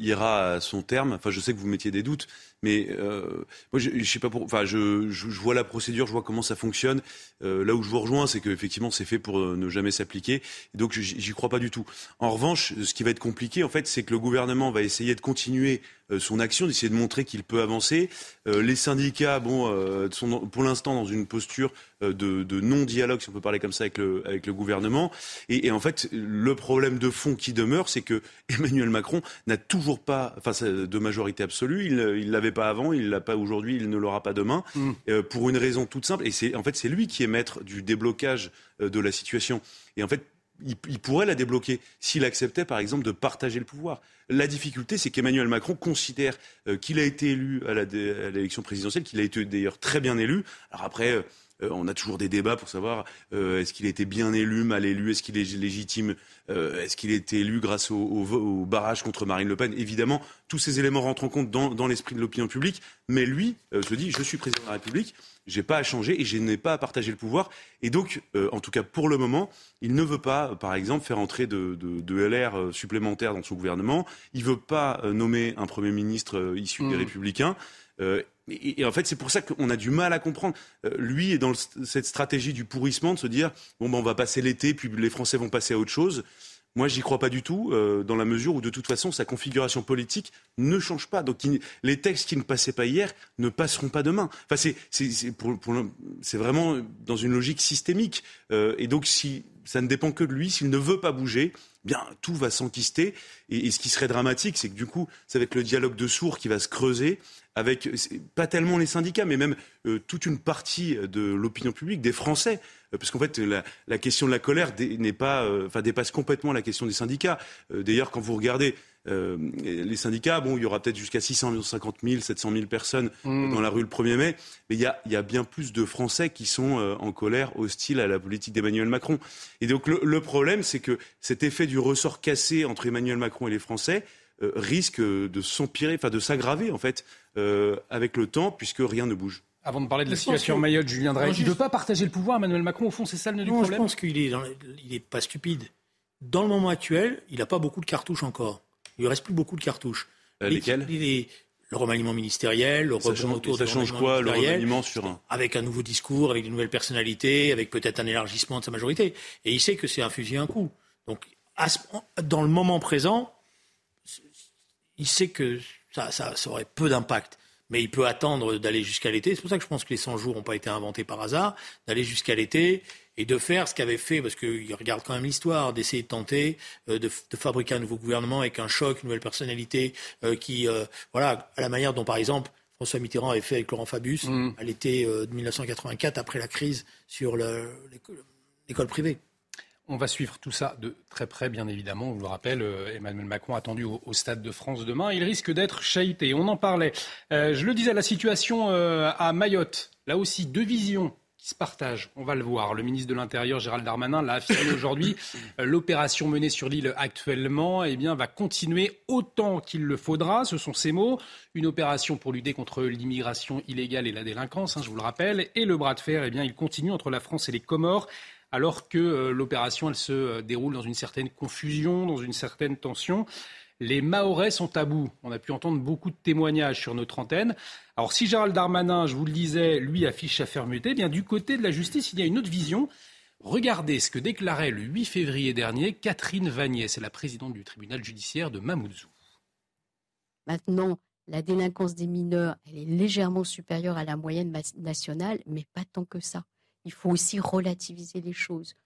ira à son terme. Enfin, je sais que vous mettiez des doutes, mais euh, moi, je, je, sais pas pour. Enfin, je, je, vois la procédure, je vois comment ça fonctionne. Euh, là où je vous rejoins, c'est qu'effectivement, c'est fait pour euh, ne jamais s'appliquer. Donc, j'y crois pas du tout. En revanche, ce qui va être compliqué, en fait, c'est que le gouvernement va essayer de continuer euh, son action, d'essayer de montrer qu'il peut avancer. Euh, les syndicats, bon, euh, sont pour l'instant dans une posture de, de non-dialogue, si on peut parler comme ça, avec le, avec le gouvernement. Et, et, en fait, le problème de fond qui demeure, c'est que Emmanuel Macron n'a toujours pas, enfin, de majorité absolue. Il l'avait pas avant, il l'a pas aujourd'hui, il ne l'aura pas demain, mm. euh, pour une raison toute simple. Et c'est en fait c'est lui qui est maître du déblocage euh, de la situation. Et en fait, il, pourrait la débloquer s'il acceptait, par exemple, de partager le pouvoir. La difficulté, c'est qu'Emmanuel Macron considère euh, qu'il a été élu à l'élection présidentielle, qu'il a été d'ailleurs très bien élu. Alors après, on a toujours des débats pour savoir est-ce qu'il était bien élu, mal élu, est-ce qu'il est légitime, est-ce qu'il a été élu grâce au, barrage contre Marine Le Pen? Évidemment, tous ces éléments rentrent en compte dans, dans l'esprit de l'opinion publique, mais lui se dit je suis président de la République, j'ai pas à changer et je n'ai pas à partager le pouvoir. Et donc, euh, en tout cas pour le moment, il ne veut pas, par exemple, faire entrer de, LR euh, supplémentaires dans son gouvernement. Il veut pas euh, nommer un Premier ministre issu des mmh. Républicains. Et, en fait, c'est pour ça qu'on a du mal à comprendre. lui est dans cette stratégie du pourrissement de se dire bon, ben, on va passer l'été, puis les Français vont passer à autre chose. Moi, j'y crois pas du tout, euh, dans la mesure où, de toute façon, sa configuration politique ne change pas. Donc, les textes qui ne passaient pas hier ne passeront pas demain. Enfin, c'est vraiment dans une logique systémique. Euh, et donc, si ça ne dépend que de lui, s'il ne veut pas bouger, bien, tout va s'enquister. Et, et, ce qui serait dramatique, c'est que du coup, ça va être le dialogue de sourds qui va se creuser avec pas tellement les syndicats, mais même euh, toute une partie de l'opinion publique, des Français. Euh, parce qu'en fait, la, question de la colère n'est pas, euh, enfin, dépasse complètement la question des syndicats. D'ailleurs, quand vous regardez les syndicats, bon, il y aura peut-être jusqu'à 650 000, 700 000 personnes mmh. dans la rue le 1er mai, mais il y a, y a bien plus de Français qui sont en colère, hostiles à la politique d'Emmanuel Macron. Et donc le problème, c'est que cet effet du ressort cassé entre Emmanuel Macron et les Français, euh, risque de s'empirer, enfin de s'aggraver en fait euh, avec le temps, puisque rien ne bouge. Avant de parler de la situation en Mayotte, Julien Drey, il ne veut pas partager le pouvoir, Emmanuel Macron, au fond, c'est ça le du problème Je pense qu'il est, il est pas stupide. Dans le moment actuel, il n'a pas beaucoup de cartouches encore. Il ne reste plus beaucoup de cartouches. Euh, lesquelles le remaniement ministériel, le ça change, autour ça change quoi, le remaniement sur un... Avec un nouveau discours, avec de nouvelles personnalités, avec peut-être un élargissement de sa majorité. Et il sait que c'est un fusil à un coup. Donc, dans le moment présent, il sait que ça, ça, aurait peu d'impact. Mais il peut attendre d'aller jusqu'à l'été. C'est pour ça que je pense que les 100 jours n'ont pas été inventés par hasard, d'aller jusqu'à l'été et de faire ce qu'avait fait, parce qu'il regarde quand même l'histoire, d'essayer de tenter euh, de, fabriquer un nouveau gouvernement avec un choc, une nouvelle personnalité euh, qui, euh, voilà, à la manière dont, par exemple, François Mitterrand avait fait avec Laurent Fabius mmh. à l'été de 1984, après la crise sur l'école privée. On va suivre tout ça de très près, bien évidemment. On vous le rappelle, euh, Emmanuel Macron attendu au, Stade de France demain. Il risque d'être chahuté. On en parlait. Euh, je le disais, la situation euh, à Mayotte, là aussi, deux visions qui se partagent. On va le voir. Le ministre de l'Intérieur, Gérald Darmanin, l'a affirmé aujourd'hui. L'opération menée sur l'île actuellement eh va continuer autant qu'il le faudra. Ce sont ses mots. Une opération pour lutter contre l'immigration illégale et la délinquance, hein, je vous le rappelle. Et le bras de fer, eh bien, il continue entre la France et les Comores alors que euh, l'opération elle se euh, déroule dans une certaine confusion, dans une certaine tension. Les Mahorais sont à bout. On a pu entendre beaucoup de témoignages sur notre antenne. Alors si Gérald Darmanin, je vous le disais, lui affiche sa fermeté, eh bien du côté de la justice, il y a une autre vision. Regardez ce que déclarait le 8 février dernier Catherine Vanier, c'est la présidente du tribunal judiciaire de Mamoudzou. Maintenant, la délinquance des mineurs, est légèrement supérieure à la moyenne nationale, mais pas tant que ça il faut aussi relativiser les choses.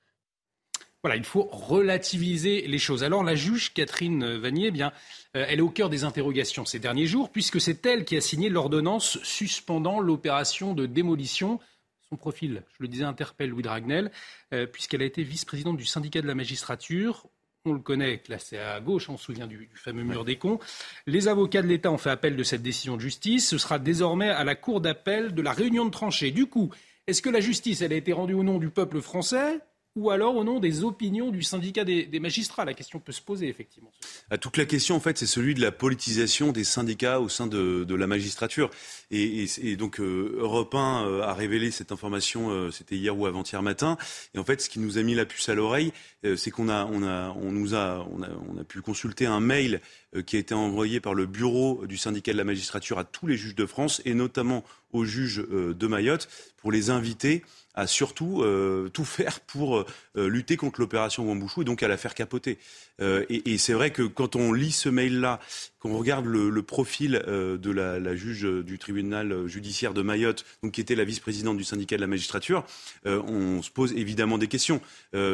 Voilà, il faut relativiser les choses. Alors la juge Catherine Vanier, eh bien, euh, elle est au cœur des interrogations ces derniers jours, puisque c'est elle qui a signé l'ordonnance suspendant l'opération de démolition. Son profil, je le disais, interpelle Louis Dragnel, euh, puisqu'elle a été vice-présidente du syndicat de la magistrature. On le connaît, classé à gauche, on se souvient du, du fameux mur des cons. Les avocats de l'État ont fait appel de cette décision de justice. Ce sera désormais à la cour d'appel de la réunion de tranchée. Du coup, est-ce que la justice, elle a été rendue au nom du peuple français ou alors au nom des opinions du syndicat des, magistrats La question peut se poser, effectivement. Ah, toute la question, en fait, c'est celui de la politisation des syndicats au sein de, la magistrature. Et, donc, euh, Europe 1 euh, a révélé cette information, euh, c'était hier ou avant-hier matin. Et en fait, ce qui nous a mis la puce à l'oreille, c'est qu'on a, on a, on nous a, on a pu consulter un mail qui a été envoyé par le bureau du syndicat de la magistrature à tous les juges de France, et notamment aux juges de Mayotte, pour les inviter à surtout euh, tout faire pour euh, lutter contre l'opération Wambouchou et donc à la faire capoter. Euh, et, et c'est vrai que quand on lit ce mail-là, quand on regarde le, le profil de la, la, juge du tribunal judiciaire de Mayotte, donc qui était la vice-présidente du syndicat de la magistrature, on se pose évidemment des questions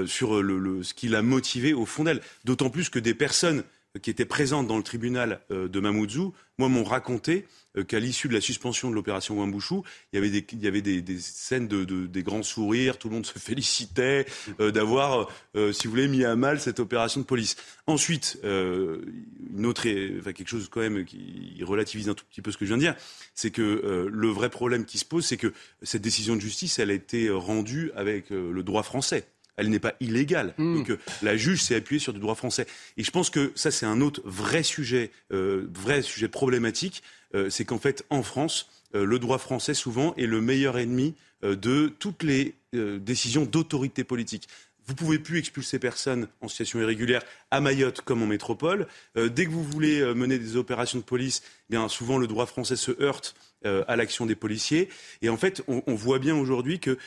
sur le, le, ce qui l'a motivé au fond d'elle. D'autant plus que des personnes qui étaient présentes dans le tribunal de Mamoudzou, moi, m'ont raconté euh, qu'à l'issue de la suspension de l'opération Wambouchou, il y avait des, scènes de, des grands sourires, tout le monde se félicitait euh, d'avoir, euh, si vous voulez, mis à mal cette opération de police. Ensuite, une autre, enfin, quelque chose quand même qui relativise un tout petit peu ce que je viens de dire, c'est que le vrai problème qui se pose, c'est que cette décision de justice, elle a été rendue avec le droit français elle n'est pas illégale. Hmm. Donc la juge s'est appuyée sur du droit français. Et je pense que ça, c'est un autre vrai sujet, vrai sujet problématique. Euh, c'est qu'en fait, en France, euh, le droit français, souvent, est le meilleur ennemi euh, de toutes les décisions d'autorité politique. Vous pouvez plus expulser personne en situation irrégulière à Mayotte comme en métropole. dès que vous voulez mener des opérations de police, eh bien souvent le droit français se heurte à l'action des policiers. Et en fait, on, voit bien aujourd'hui que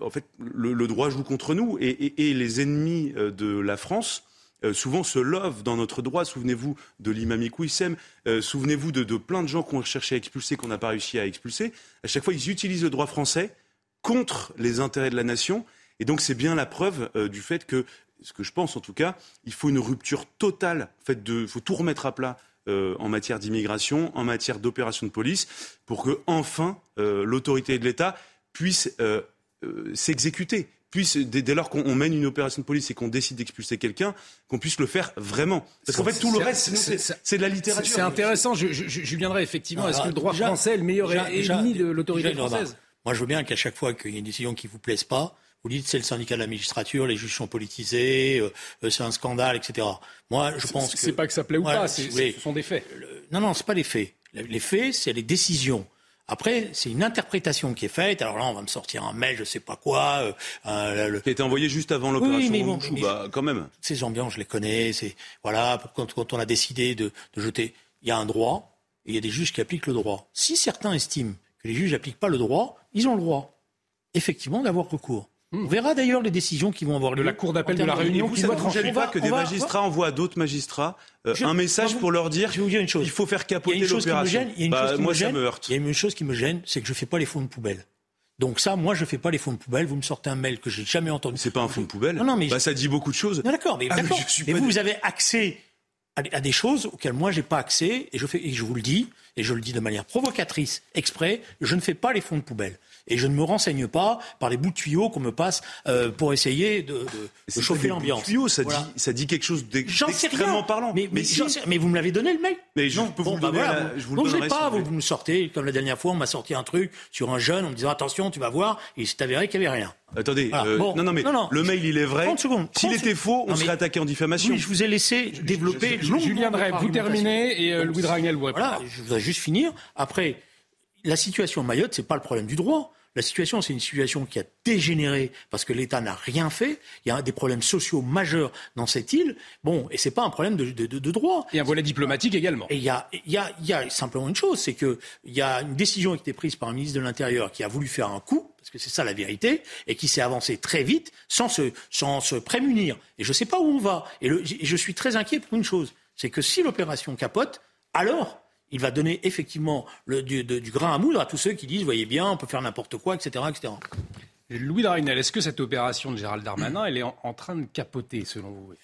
en fait, le, droit joue contre nous et les ennemis de la France euh, souvent se love dans notre droit. Souvenez-vous de l'imam Iqouissem, euh, souvenez-vous de, plein de gens qu'on cherché à expulser, qu'on n'a pas réussi à expulser. À chaque fois, ils utilisent le droit français contre les intérêts de la nation. Et donc, c'est bien la preuve euh, du fait que, ce que je pense en tout cas, il faut une rupture totale. En fait, il faut tout remettre à plat. En matière d'immigration, en matière d'opération de police, pour que enfin l'autorité de l'État puisse s'exécuter puisse, dès, lors qu'on mène une opération de police et qu'on décide d'expulser quelqu'un, qu'on puisse le faire vraiment. Parce qu'en fait, tout le reste, c'est de la littérature. C'est intéressant. Je, je, viendrai effectivement. Est-ce que le droit français est le meilleur ennemi de l'autorité française? Moi, je veux bien qu'à chaque fois qu'il y a une décision qui vous plaise pas, vous dites c'est le syndicat de la magistrature, les juges sont politisés, euh, c'est un scandale, etc. Moi, je pense que c'est pas que ça plaît ou pas, ce sont des faits. non, non, c'est pas les faits. Les faits, c'est les décisions. Après, c'est une interprétation qui est faite. Alors là, on va me sortir un mail, je sais pas quoi. Euh, euh le... Qui a été envoyé juste avant l'opération. Oui, mais bon, bah, quand même. Ces ambiances, je les connais. C'est voilà, quand, quand, on a décidé de, de jeter, il y a un droit et il y a des juges qui appliquent le droit. Si certains estiment que les juges n'appliquent pas le droit, ils ont le droit, effectivement, d'avoir recours. On verra d'ailleurs les décisions qui vont avoir lieu. De la Cour d'appel de la Réunion qui va trancher. pas que des magistrats envoient à d'autres magistrats euh, un message pour leur dire une chose. il faut faire capoter l'opération. Il y a une chose qui me gêne. Il y a une chose qui me gêne, c'est que je ne fais pas les fonds de poubelle. Donc ça, moi, je ne fais pas les fonds de poubelle. Vous me sortez un mail que j'ai jamais entendu. C'est pas un fonds de poubelle. Non, non, mais bah, ça dit beaucoup de choses. d'accord, mais, ah, mais, vous, vous avez accès à, des choses auxquelles moi j'ai pas accès et je fais et je vous le dis et je le dis de manière provocatrice, exprès, je ne fais pas les fonds de poubelle et je ne me renseigne pas par les bouts de tuyaux qu'on me passe euh, pour essayer de, de, chauffer l'ambiance. Tuyaux, ça, dit, ça dit quelque chose d'extrêmement parlant. Mais, mais, mais, vous me l'avez donné le mail. Mais je peux vous le bah donner. je vous le pas. Vous, me sortez comme la dernière fois, on m'a sorti un truc sur un jeune en me disant attention, tu vas voir. Et il s'est avéré qu'il n'y avait rien. Attendez, euh, non, non, mais le mail, il est vrai. S'il était faux, on serait attaqué en diffamation. Oui, je vous ai laissé développer. Julien Drey, vous terminez et euh, Louis Dragnel vous répond. Voilà, je voudrais juste finir. Après, la situation à Mayotte, c'est pas le problème du droit. La situation, c'est une situation qui a dégénéré parce que l'État n'a rien fait. Il y a des problèmes sociaux majeurs dans cette île. Bon, et c'est pas un problème de, de, de, droit. Et un volet diplomatique également. Et il y a, y, a, y a simplement une chose, c'est qu'il y a une décision qui a été prise par un ministre de l'Intérieur qui a voulu faire un coup, parce que c'est ça la vérité, et qui s'est avancé très vite sans se, sans se prémunir. Et je ne sais pas où on va. Et, le, et je suis très inquiet pour une chose, c'est que si l'opération capote, alors il va donner effectivement le, du, grain à moudre à tous ceux qui disent, voyez bien, on peut faire n'importe quoi, etc., etc. Louis Darinel, est-ce que cette opération de Gérald Darmanin, elle est en, train de capoter, selon vous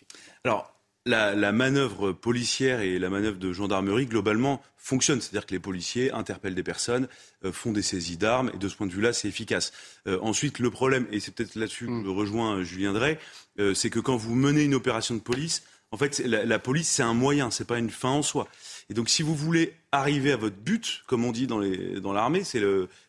Alors, la, la, manœuvre policière et la manœuvre de gendarmerie, globalement, fonctionnent. C'est-à-dire que les policiers interpellent des personnes, euh, font des saisies d'armes, et de ce point de vue-là, c'est efficace. Euh, ensuite, le problème, et c'est peut-être là-dessus que je rejoins Julien Drey, euh, c'est que quand vous menez une opération de police, en fait, la, la police, c'est un moyen, c'est pas une fin en soi. Et donc, si vous voulez arriver à votre but, comme on dit dans l'armée, dans c'est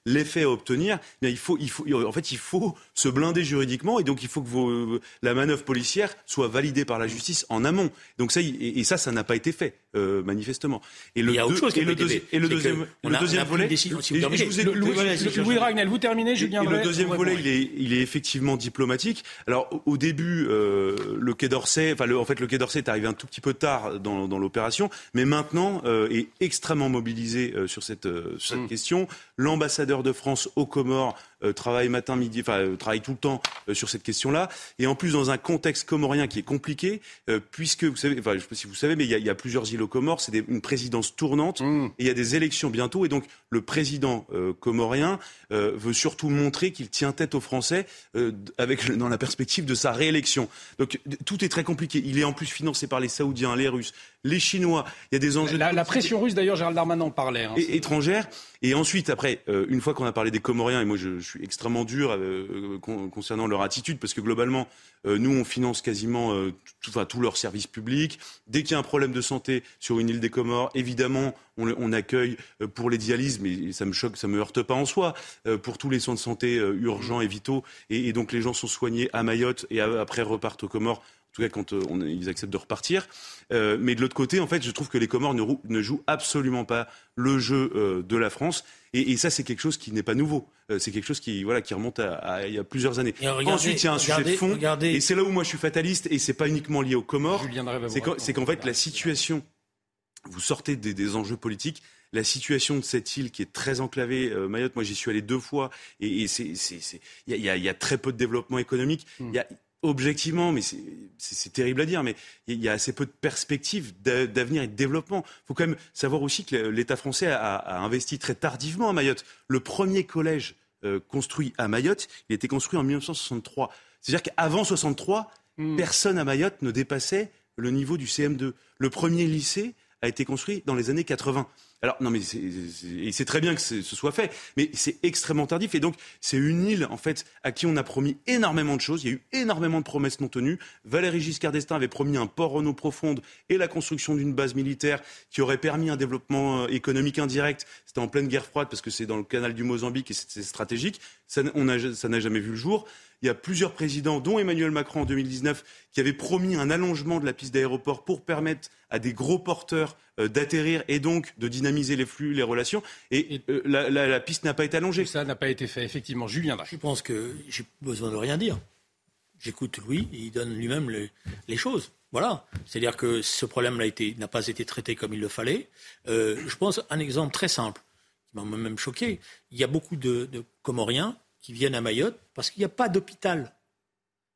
l'effet à obtenir. il faut, il faut, en fait, il faut se blinder juridiquement et donc il faut que vos, la manœuvre policière soit validée par la justice en amont. Donc ça, et, ça, ça n'a pas été fait euh, manifestement. Et le, il y a autre chose qui et le, et le deuxième, le deuxième volet. Vous Louis, Ragnel, terminez. Je viens le deuxième volet, il est, il est effectivement diplomatique. Alors au, début, euh, le Quai d'Orsay, enfin, en fait, le Quai d'Orsay est arrivé un tout petit peu tard dans, dans l'opération, mais maintenant euh, est extrêmement mobilisé euh, sur cette, euh, cette mm. question. L'ambassadeur de France aux Comores travaille matin, midi, enfin travaille tout le temps sur cette question-là. Et en plus, dans un contexte comorien qui est compliqué, puisque vous savez, enfin je sais pas si vous savez, mais il y a, plusieurs îles aux Comores, c'est une présidence tournante, mmh. et il y a des élections bientôt, et donc le président comorien veut surtout montrer qu'il tient tête aux Français avec dans la perspective de sa réélection. Donc tout est très compliqué. Il est en plus financé par les Saoudiens, les Russes, les Chinois. Il y a des enjeux. La, pression russe, d'ailleurs, Gérald Darmanin en parlait. Hein, étrangère. Et ensuite, après, euh, une fois qu'on a parlé des Comoriens, et moi je, suis extrêmement dur euh, concernant leur attitude, parce que globalement, euh, nous, on finance quasiment tous leurs services publics. Dès qu'il y a un problème de santé sur une île des Comores, évidemment, on, accueille pour les dialyses, mais ça me choque, ça me heurte pas en soi, pour tous les soins de santé urgents et vitaux. Et, donc les gens sont soignés à Mayotte et après repartent aux Comores en tout cas quand euh, ils acceptent de repartir. Euh, mais de l'autre côté, en fait, je trouve que les Comores ne, jouent absolument pas le jeu euh, de la France. Et, ça, c'est quelque chose qui n'est pas nouveau. c'est quelque chose qui, voilà, qui remonte à, il y a plusieurs années. Ensuite, il y a un sujet de fond. Et c'est là où moi je suis fataliste, et c'est pas uniquement lié aux Comores. C'est qu'en fait, la situation, vous sortez des, enjeux politiques la situation de cette île qui est très enclavée, Mayotte, moi j'y suis allé deux fois, et il y, y, a très peu de développement économique. Il hmm. y a objectivement, mais c'est terrible à dire, mais il y a assez peu de perspectives d'avenir et de développement. Il faut quand même savoir aussi que l'État français a, investi très tardivement à Mayotte. Le premier collège euh, construit à Mayotte, il a été construit en 1963. C'est-à-dire qu'avant 63, hmm. personne à Mayotte ne dépassait le niveau du CM2. Le premier lycée a été construit dans les années 80. Alors non mais c'est très bien que ce soit fait, mais c'est extrêmement tardif et donc c'est une île en fait à qui on a promis énormément de choses. Il y a eu énormément de promesses non tenues. Valéry Giscard d'Estaing avait promis un port en eau profonde et la construction d'une base militaire qui aurait permis un développement euh, économique indirect. C'était en pleine guerre froide parce que c'est dans le canal du Mozambique et c'est stratégique. Ça n'a jamais vu le jour. Il y a plusieurs présidents, dont Emmanuel Macron en 2019, qui avaient promis un allongement de la piste d'aéroport pour permettre à des gros porteurs euh, d'atterrir et donc de dynamiser les flux, les relations. Et, euh, la, piste n'a pas été allongée. Ça n'a pas été fait, effectivement. Julien Je pense que j'ai besoin de rien dire. J'écoute Louis et il donne lui-même les, choses. Voilà. C'est-à-dire que ce problème n'a pas été traité comme il le fallait. Euh, je pense un exemple très simple qui m'a même choqué. Il y a beaucoup de, de Comoriens qui viennent à Mayotte parce qu'il n'y a pas d'hôpital.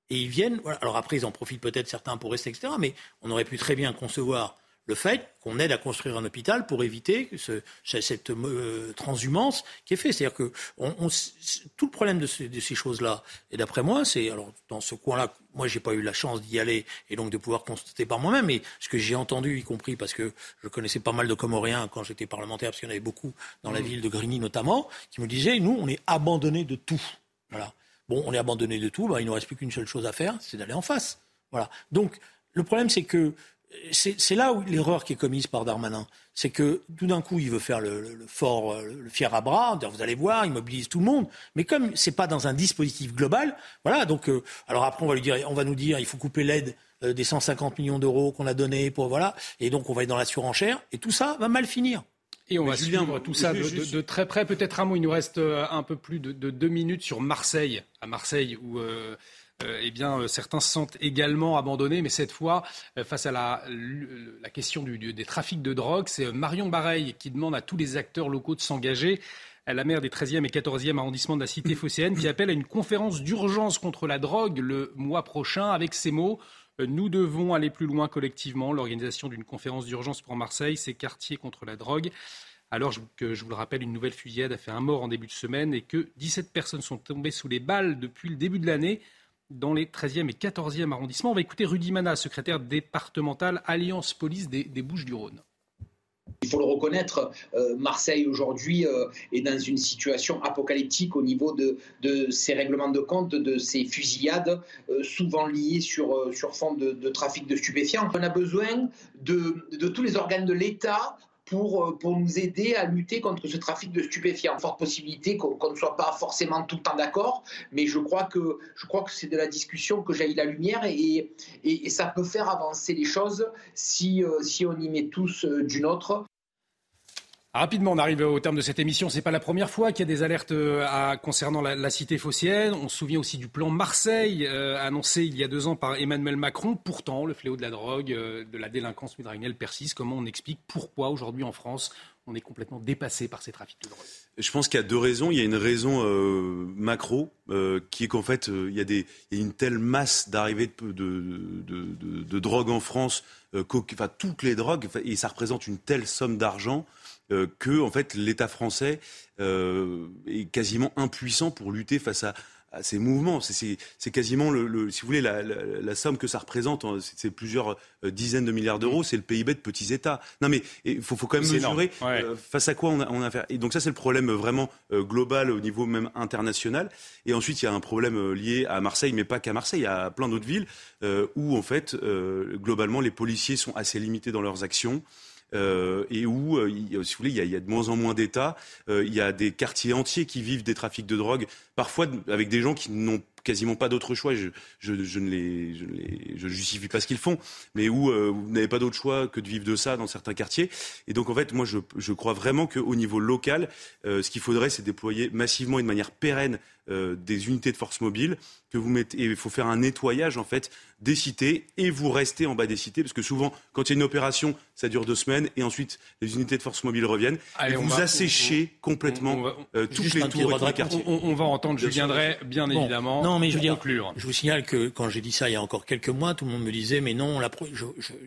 Et ils viennent, alors après ils en profitent peut-être certains pour rester, etc. Mais on aurait pu très bien concevoir le fait qu'on aide à construire un hôpital pour éviter ce, cette euh, transhumance qui est faite. C'est-à-dire que on, tout le problème de, ces choses-là, et d'après moi, c'est alors dans ce coin-là, moi j'ai pas eu la chance d'y aller et donc de pouvoir constater par moi-même, mais ce que j'ai entendu, y compris parce que je connaissais pas mal de Comoriens quand j'étais parlementaire, parce qu'il y en avait beaucoup dans la mmh. ville de Grigny notamment, qui me disaient nous on est abandonnés de tout. Voilà. Bon, on est abandonné de tout, bah, il ne nous reste plus qu'une seule chose à faire, c'est d'aller en face. Voilà. Donc le problème, c'est que c'est là où l'erreur qui est commise par Darmanin, c'est que tout d'un coup, il veut faire le, fort, le fier à bras, dire vous allez voir, il mobilise tout le monde. Mais comme c'est pas dans un dispositif global, voilà. Donc, euh, alors après, on va lui dire, on va nous dire, il faut couper l'aide euh, des 150 millions d'euros qu'on a donné pour voilà, et donc on va être dans la surenchère, et tout ça va mal finir. Et on va suivre tout ça de, très près. Peut-être un mot, il nous reste euh, un peu plus de, deux minutes sur Marseille, à Marseille où euh, eh bien, euh, certains se sentent également abandonnés, mais cette fois, euh, face à la, question du, des trafics de drogue, c'est Marion Bareil qui demande à tous les acteurs locaux de s'engager la maire des 13e et 14e arrondissements de la cité phocéenne, qui appelle à une conférence d'urgence contre la drogue le mois prochain avec ces mots. Nous devons aller plus loin collectivement. L'organisation d'une conférence d'urgence pour Marseille, c'est quartier contre la drogue. Alors que je vous le rappelle, une nouvelle fusillade a fait un mort en début de semaine et que 17 personnes sont tombées sous les balles depuis le début de l'année dans les 13e et 14e arrondissements. On va écouter Rudy Mana, secrétaire départemental Alliance Police des, Bouches-du-Rhône. Il faut le reconnaître, euh, Marseille aujourd'hui euh, est dans une situation apocalyptique au niveau de, de ces règlements de compte, de ces fusillades, euh, souvent liées sur, sur fond de, de, trafic de stupéfiants. On a besoin de, de tous les organes de l'État pour, euh, pour nous aider à lutter contre ce trafic de stupéfiants. Forte possibilité qu'on ne soit pas forcément tout le temps d'accord, mais je crois que, c'est de la discussion que jaillit la lumière et, et, ça peut faire avancer les choses si, euh, si on y met tous euh, du nôtre. Rapidement, on arrive au terme de cette émission. C'est pas la première fois qu'il y a des alertes euh, concernant la, cité phocéenne. On se souvient aussi du plan Marseille euh, annoncé il y a deux ans par Emmanuel Macron. Pourtant, le fléau de la drogue, euh, de la délinquance midrainienne persiste. Comment on explique pourquoi aujourd'hui en France on est complètement dépassé par ces trafics de drogue? Je pense qu'il y a deux raisons. Il y a une raison macro qui est qu'en fait il y, a une telle masse d'arrivées de, de, drogue en France, toutes les drogues, et ça représente une telle somme d'argent euh, que en fait l'État français euh, est quasiment impuissant pour lutter face à, ces mouvements. C'est quasiment, le, si vous voulez, la, somme que ça représente, hein, c'est plusieurs euh, dizaines de milliards d'euros, c'est le PIB de petits États. Non mais il faut, faut, quand même mesurer face à quoi on a, on a affaire. Et donc ça, c'est le problème vraiment global au niveau même international. Et ensuite, il y a un problème lié à Marseille, mais pas qu'à Marseille, il y a plein d'autres villes où, en fait, globalement, les policiers sont assez limités dans leurs actions. Euh, et où, euh, si vous voulez, il y, a, de moins en moins d'États. Euh, il y a des quartiers entiers qui vivent des trafics de drogue, parfois avec des gens qui n'ont quasiment pas d'autre choix. Je, ne les, justifie pas ce qu'ils font, mais où vous n'avez pas d'autre choix que de vivre de ça dans certains quartiers. Et donc en fait, moi, je crois vraiment qu'au niveau local, ce qu'il faudrait, c'est déployer massivement et de manière pérenne des unités de force mobile que vous mettez. Et il faut faire un nettoyage en fait des cités et vous restez en bas des cités parce que souvent, quand il y a une opération, ça dure deux semaines et ensuite les unités de force mobile reviennent et vous asséchez complètement euh, toutes les tours et tous les quartiers. On, va entendre Julien Drey, bien évidemment. Non, mais je veux conclure. Je vous signale que quand j'ai dit ça il y a encore quelques mois, tout le monde me disait mais non, la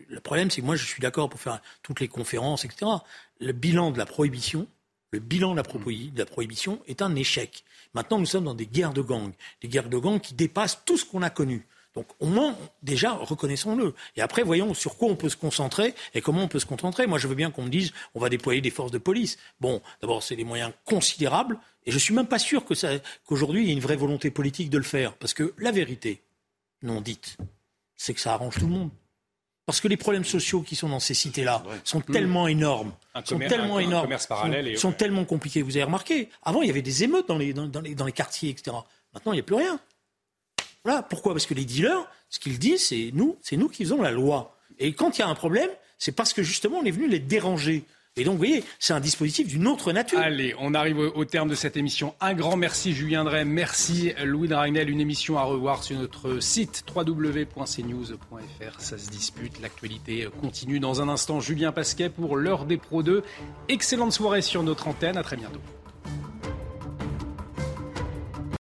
le problème c'est que moi je suis d'accord pour faire toutes les conférences, etc. Le bilan de la prohibition, le bilan de la, prohibition est un échec. Maintenant, nous sommes dans des guerres de gangs, des guerres de gangs qui dépassent tout ce qu'on a connu. Donc au moins, déjà, reconnaissons-le. Et après, voyons sur quoi on peut se concentrer et comment on peut se concentrer. Moi, je veux bien qu'on me dise, on va déployer des forces de police. Bon, d'abord, c'est des moyens considérables. Et je ne suis même pas sûr qu'aujourd'hui, il y ait une vraie volonté politique de le faire. Parce que la vérité, non dite, c'est que ça arrange tout le monde. Parce que les problèmes sociaux qui sont dans ces cités-là sont tellement énormes, sont tellement énormes, sont, tellement compliqués. Vous avez remarqué, avant il y avait des émeutes dans les, dans les quartiers, etc. Maintenant il n'y a plus rien. Voilà. Pourquoi? Parce que les dealers, ce qu'ils disent, c'est nous, c'est nous qui faisons la loi. Et quand il y a un problème, c'est parce que justement on est venu les déranger. Et donc, vous voyez, c'est un dispositif d'une autre nature. Allez, on arrive au, terme de cette émission. Un grand merci, Julien Drey. Merci, Louis Dragnel. Une émission à revoir sur notre site www.cnews.fr. Ça se dispute. L'actualité continue dans un instant. Julien Pasquet pour l'heure des Pro 2. Excellente soirée sur notre antenne. À très bientôt.